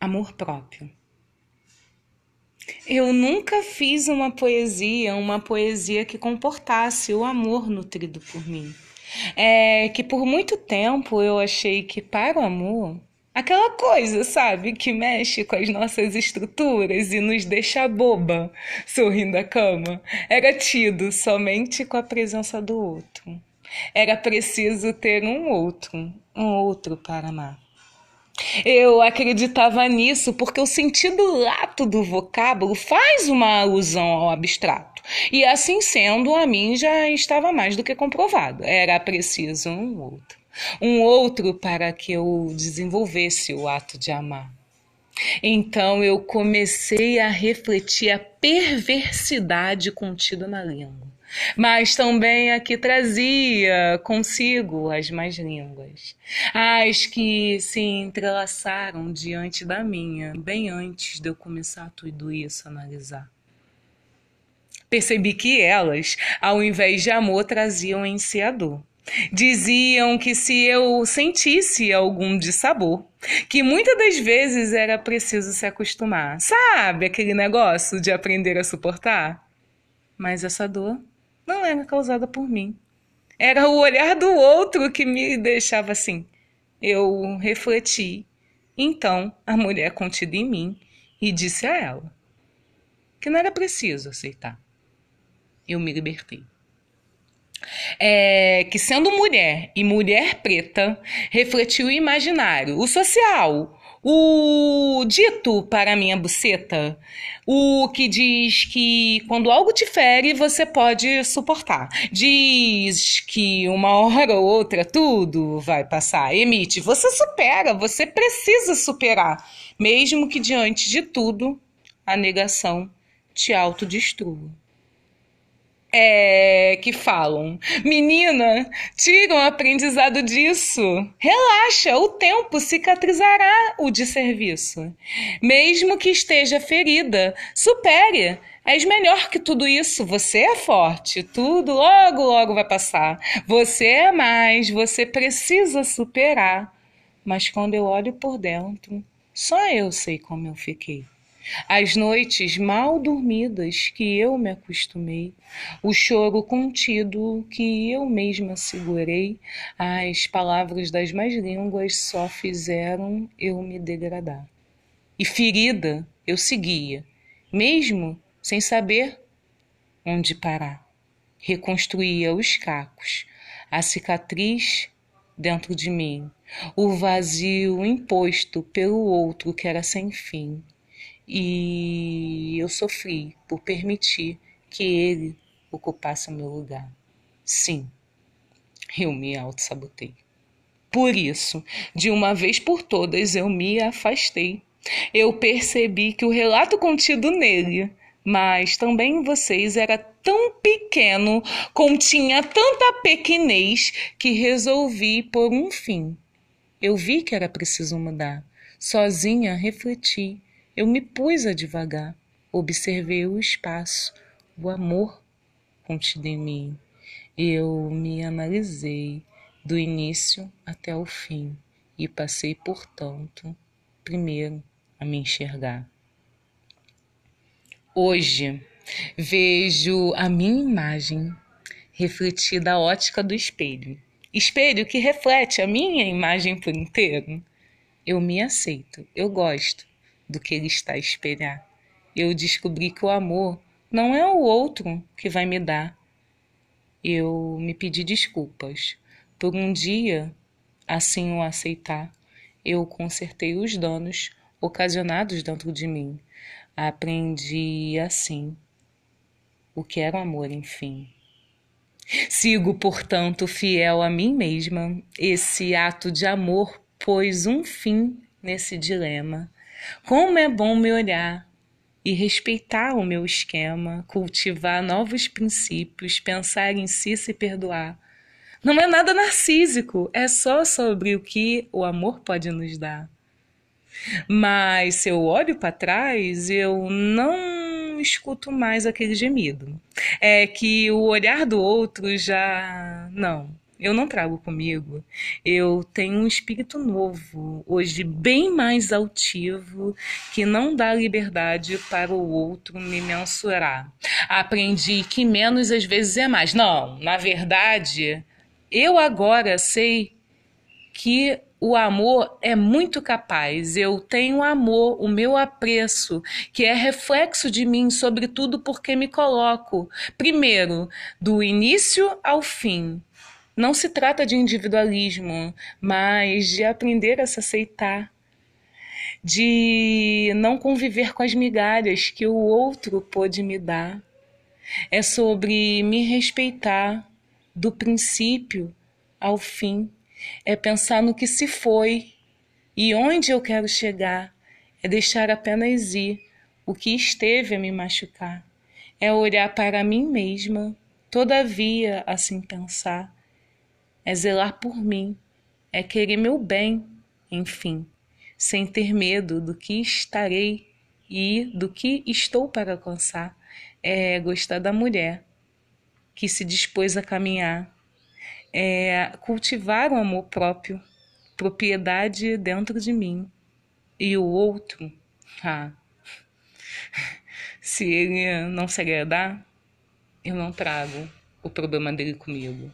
amor próprio. Eu nunca fiz uma poesia, uma poesia que comportasse o amor nutrido por mim. É que por muito tempo eu achei que para o amor, aquela coisa, sabe, que mexe com as nossas estruturas e nos deixa boba, sorrindo à cama, era tido somente com a presença do outro. Era preciso ter um outro, um outro para amar. Eu acreditava nisso porque o sentido lato do vocábulo faz uma alusão ao abstrato. E assim sendo, a mim já estava mais do que comprovado. Era preciso um outro. Um outro para que eu desenvolvesse o ato de amar. Então eu comecei a refletir a perversidade contida na língua mas também a que trazia consigo as mais línguas, as que se entrelaçaram diante da minha, bem antes de eu começar tudo isso a analisar. Percebi que elas, ao invés de amor, traziam em si a dor. Diziam que se eu sentisse algum dissabor, que muitas das vezes era preciso se acostumar. Sabe aquele negócio de aprender a suportar? Mas essa dor não era causada por mim. Era o olhar do outro que me deixava assim. Eu refleti. Então, a mulher contida em mim e disse a ela que não era preciso aceitar. Eu me libertei. É, que sendo mulher e mulher preta, refletiu o imaginário, o social, o dito para minha buceta, o que diz que quando algo te fere, você pode suportar. Diz que uma hora ou outra tudo vai passar. Emite, você supera, você precisa superar, mesmo que diante de tudo a negação te autodestrua é, que falam: Menina, tira um aprendizado disso. Relaxa, o tempo cicatrizará o desserviço. Mesmo que esteja ferida, supere. És melhor que tudo isso. Você é forte. Tudo logo, logo vai passar. Você é mais. Você precisa superar. Mas quando eu olho por dentro, só eu sei como eu fiquei. As noites mal dormidas que eu me acostumei, o choro contido que eu mesma segurei, as palavras das mais línguas só fizeram eu me degradar. E ferida eu seguia, mesmo sem saber onde parar. Reconstruía os cacos, a cicatriz dentro de mim, o vazio imposto pelo outro que era sem fim e eu sofri por permitir que ele ocupasse o meu lugar. Sim, eu me auto-sabotei. Por isso, de uma vez por todas, eu me afastei. Eu percebi que o relato contido nele, mas também em vocês, era tão pequeno, continha tanta pequenez, que resolvi por um fim. Eu vi que era preciso mudar. Sozinha refleti eu me pus a devagar, observei o espaço, o amor contido em mim. Eu me analisei do início até o fim e passei, portanto, primeiro a me enxergar. Hoje vejo a minha imagem refletida à ótica do espelho. Espelho que reflete a minha imagem por inteiro. Eu me aceito, eu gosto, do que ele está a espelhar. Eu descobri que o amor não é o outro que vai me dar. Eu me pedi desculpas por um dia assim o aceitar. Eu consertei os danos ocasionados dentro de mim. Aprendi assim o que era o amor, enfim. Sigo, portanto, fiel a mim mesma. Esse ato de amor pôs um fim nesse dilema. Como é bom me olhar e respeitar o meu esquema, cultivar novos princípios, pensar em si e se perdoar. Não é nada narcísico, é só sobre o que o amor pode nos dar. Mas se eu olho para trás, eu não escuto mais aquele gemido. É que o olhar do outro já. Não, eu não trago comigo. Eu tenho um espírito novo, hoje bem mais altivo, que não dá liberdade para o outro me mensurar. Aprendi que menos às vezes é mais. Não, na verdade, eu agora sei que o amor é muito capaz. Eu tenho amor, o meu apreço, que é reflexo de mim, sobretudo porque me coloco, primeiro, do início ao fim. Não se trata de individualismo, mas de aprender a se aceitar, de não conviver com as migalhas que o outro pôde me dar. É sobre me respeitar do princípio ao fim. É pensar no que se foi e onde eu quero chegar, é deixar apenas ir o que esteve a me machucar, é olhar para mim mesma, todavia assim pensar, é zelar por mim, é querer meu bem, enfim, sem ter medo do que estarei e do que estou para alcançar, é gostar da mulher que se dispôs a caminhar é cultivar o amor próprio, propriedade dentro de mim. E o outro, ah, se ele não se agradar, eu não trago o problema dele comigo.